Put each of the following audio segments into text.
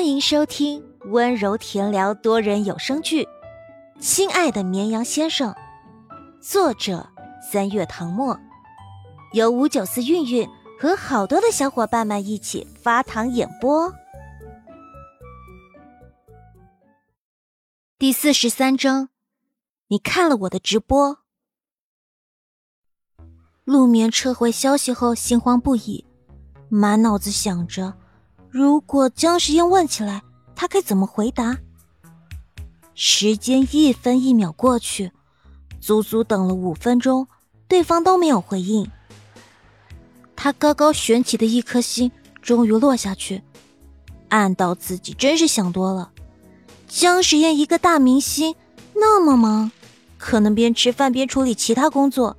欢迎收听温柔甜聊多人有声剧《亲爱的绵羊先生》，作者三月唐末，由五九四韵韵和好多的小伙伴们一起发糖演播。第四十三章，你看了我的直播？陆眠撤回消息后，心慌不已，满脑子想着。如果姜时宴问起来，他该怎么回答？时间一分一秒过去，足足等了五分钟，对方都没有回应。他高高悬起的一颗心终于落下去，暗道自己真是想多了。姜时宴一个大明星，那么忙，可能边吃饭边处理其他工作，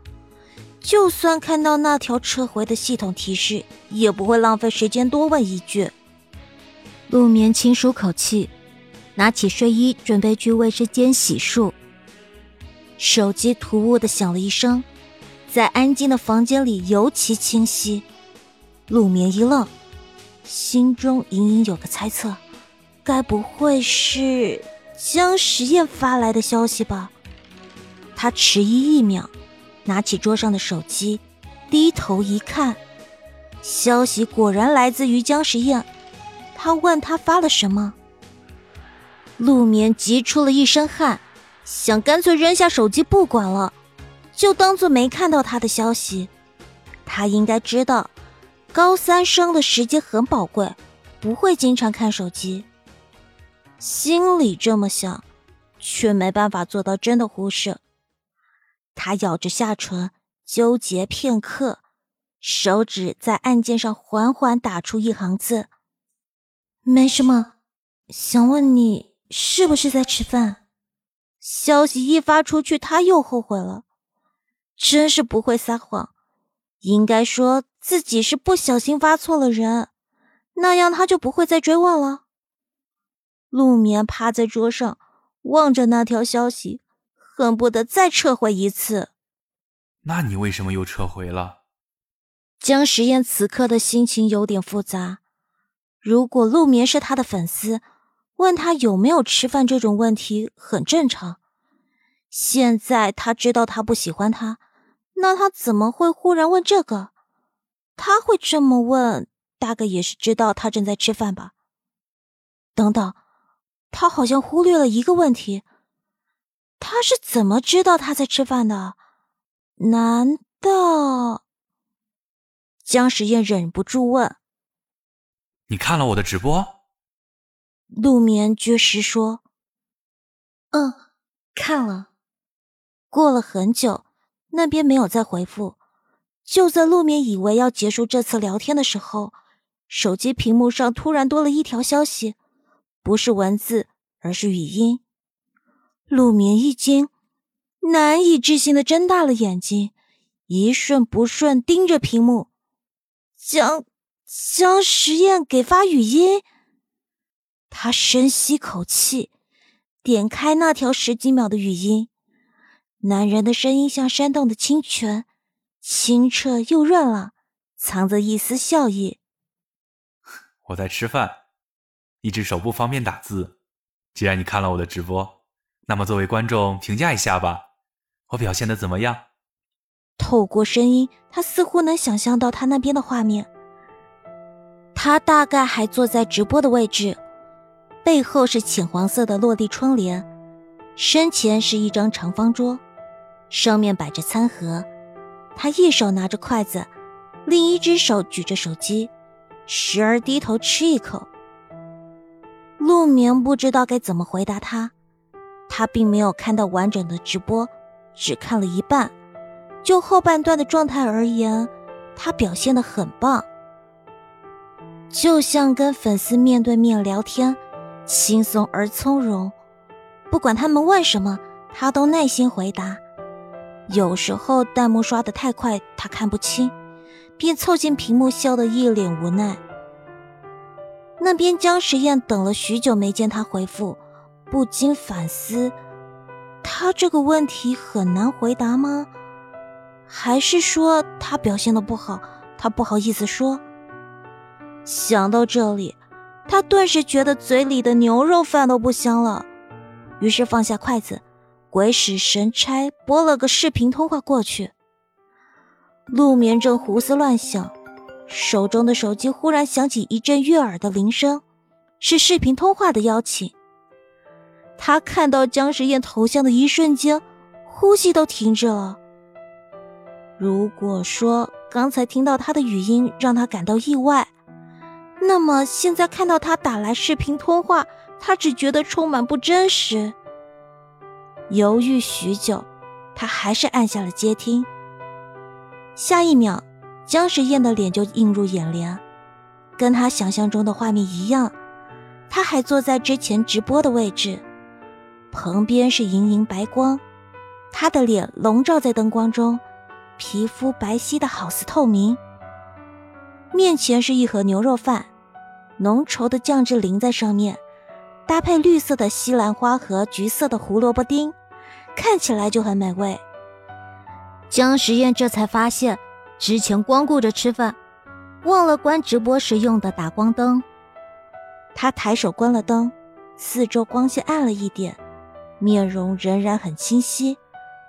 就算看到那条撤回的系统提示，也不会浪费时间多问一句。陆眠轻舒口气，拿起睡衣准备去卫生间洗漱。手机突兀的响了一声，在安静的房间里尤其清晰。陆眠一愣，心中隐隐有个猜测：该不会是江时宴发来的消息吧？他迟疑一秒，拿起桌上的手机，低头一看，消息果然来自于江时宴。他问他发了什么，陆眠急出了一身汗，想干脆扔下手机不管了，就当做没看到他的消息。他应该知道，高三生的时间很宝贵，不会经常看手机。心里这么想，却没办法做到真的忽视。他咬着下唇，纠结片刻，手指在按键上缓缓打出一行字。没什么，想问你是不是在吃饭？消息一发出去，他又后悔了，真是不会撒谎，应该说自己是不小心发错了人，那样他就不会再追问了。陆眠趴在桌上，望着那条消息，恨不得再撤回一次。那你为什么又撤回了？江时宴此刻的心情有点复杂。如果陆眠是他的粉丝，问他有没有吃饭这种问题很正常。现在他知道他不喜欢他，那他怎么会忽然问这个？他会这么问，大概也是知道他正在吃饭吧。等等，他好像忽略了一个问题：他是怎么知道他在吃饭的？难道？江时宴忍不住问。你看了我的直播？陆眠绝食说：“嗯，看了。”过了很久，那边没有再回复。就在陆眠以为要结束这次聊天的时候，手机屏幕上突然多了一条消息，不是文字，而是语音。陆眠一惊，难以置信的睁大了眼睛，一瞬不瞬盯着屏幕，将。实验给发语音，他深吸口气，点开那条十几秒的语音。男人的声音像山洞的清泉，清澈又润朗，藏着一丝笑意。我在吃饭，一只手不方便打字。既然你看了我的直播，那么作为观众评价一下吧，我表现的怎么样？透过声音，他似乎能想象到他那边的画面。他大概还坐在直播的位置，背后是浅黄色的落地窗帘，身前是一张长方桌，上面摆着餐盒，他一手拿着筷子，另一只手举着手机，时而低头吃一口。陆明不知道该怎么回答他，他并没有看到完整的直播，只看了一半，就后半段的状态而言，他表现的很棒。就像跟粉丝面对面聊天，轻松而从容。不管他们问什么，他都耐心回答。有时候弹幕刷的太快，他看不清，便凑近屏幕笑得一脸无奈。那边江时宴等了许久没见他回复，不禁反思：他这个问题很难回答吗？还是说他表现的不好，他不好意思说？想到这里，他顿时觉得嘴里的牛肉饭都不香了，于是放下筷子，鬼使神差拨了个视频通话过去。陆眠正胡思乱想，手中的手机忽然响起一阵悦耳的铃声，是视频通话的邀请。他看到姜时宴头像的一瞬间，呼吸都停止了。如果说刚才听到他的语音让他感到意外，那么现在看到他打来视频通话，他只觉得充满不真实。犹豫许久，他还是按下了接听。下一秒，姜时宴的脸就映入眼帘，跟他想象中的画面一样。他还坐在之前直播的位置，旁边是莹莹白光，他的脸笼罩在灯光中，皮肤白皙的好似透明。面前是一盒牛肉饭。浓稠的酱汁淋在上面，搭配绿色的西兰花和橘色的胡萝卜丁，看起来就很美味。姜时宴这才发现，之前光顾着吃饭，忘了关直播时用的打光灯。他抬手关了灯，四周光线暗了一点，面容仍然很清晰，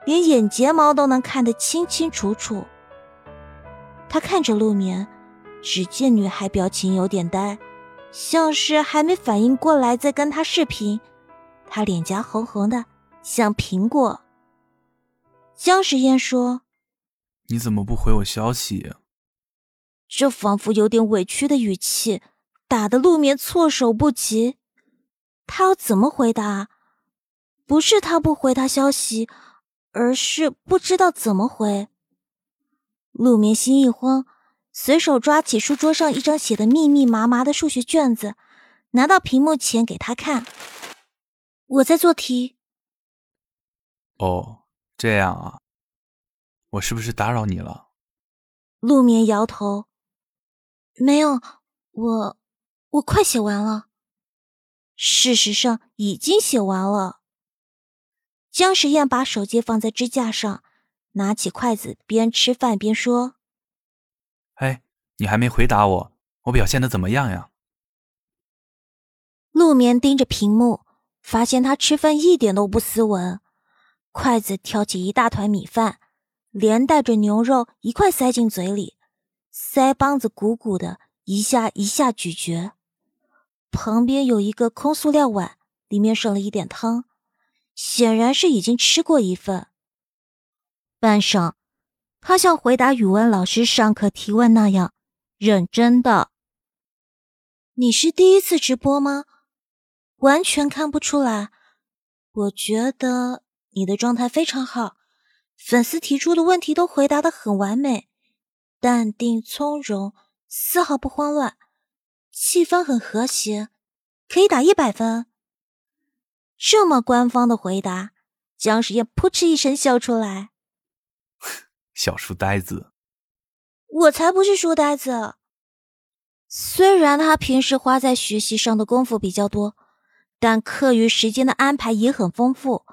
连眼睫毛都能看得清清楚楚。他看着陆眠，只见女孩表情有点呆。像是还没反应过来，在跟他视频。他脸颊红红的，像苹果。姜时烟说：“你怎么不回我消息？”这仿佛有点委屈的语气，打得陆眠措手不及。他要怎么回答？不是他不回他消息，而是不知道怎么回。陆眠心一慌。随手抓起书桌上一张写的密密麻麻的数学卷子，拿到屏幕前给他看。我在做题。哦，这样啊，我是不是打扰你了？陆眠摇头，没有，我我快写完了。事实上已经写完了。姜时宴把手机放在支架上，拿起筷子，边吃饭边说。你还没回答我，我表现的怎么样呀？陆眠盯着屏幕，发现他吃饭一点都不斯文，筷子挑起一大团米饭，连带着牛肉一块塞进嘴里，腮帮子鼓鼓的，一下一下咀嚼。旁边有一个空塑料碗，里面剩了一点汤，显然是已经吃过一份。半晌。他像回答语文老师上课提问那样认真的。你是第一次直播吗？完全看不出来。我觉得你的状态非常好，粉丝提出的问题都回答的很完美，淡定从容，丝毫不慌乱，气氛很和谐，可以打一百分。这么官方的回答，姜时宴扑哧一声笑出来。小书呆子，我才不是书呆子。虽然他平时花在学习上的功夫比较多，但课余时间的安排也很丰富。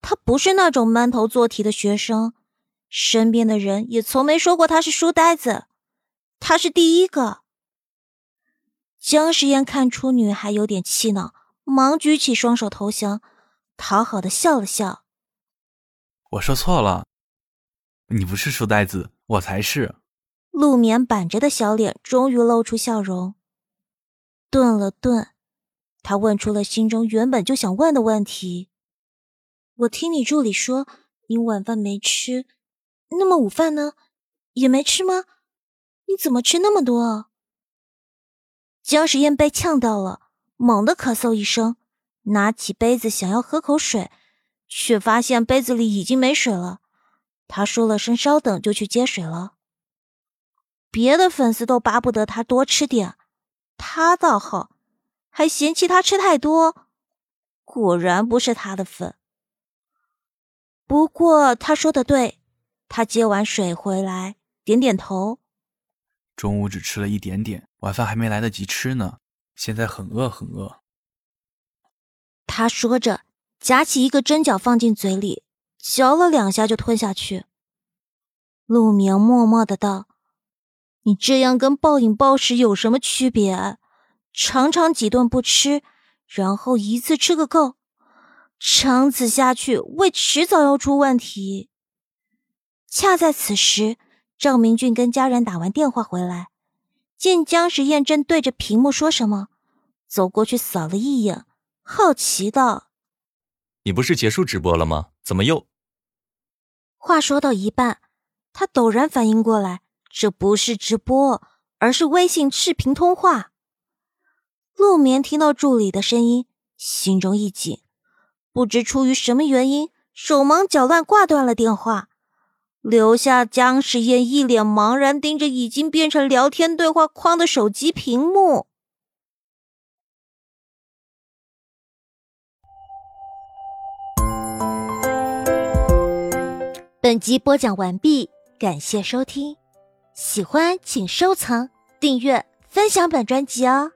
他不是那种闷头做题的学生，身边的人也从没说过他是书呆子。他是第一个。姜时宴看出女孩有点气恼，忙举起双手投降，讨好的笑了笑。我说错了。你不是书呆子，我才是。陆眠板着的小脸终于露出笑容，顿了顿，他问出了心中原本就想问的问题：“我听你助理说你晚饭没吃，那么午饭呢？也没吃吗？你怎么吃那么多？”姜时宴被呛到了，猛地咳嗽一声，拿起杯子想要喝口水，却发现杯子里已经没水了。他说了声“稍等”，就去接水了。别的粉丝都巴不得他多吃点，他倒好，还嫌弃他吃太多。果然不是他的粉。不过他说的对，他接完水回来，点点头。中午只吃了一点点，晚饭还没来得及吃呢，现在很饿，很饿。他说着，夹起一个蒸饺放进嘴里。嚼了两下就吞下去。陆明默默的道：“你这样跟暴饮暴食有什么区别？常常几顿不吃，然后一次吃个够，长此下去，胃迟早要出问题。恰在此时，赵明俊跟家人打完电话回来，见姜时宴正对着屏幕说什么，走过去扫了一眼，好奇道：“你不是结束直播了吗？怎么又……”话说到一半，他陡然反应过来，这不是直播，而是微信视频通话。陆眠听到助理的声音，心中一紧，不知出于什么原因，手忙脚乱挂断了电话，留下姜时宴一脸茫然盯着已经变成聊天对话框的手机屏幕。本集播讲完毕，感谢收听，喜欢请收藏、订阅、分享本专辑哦。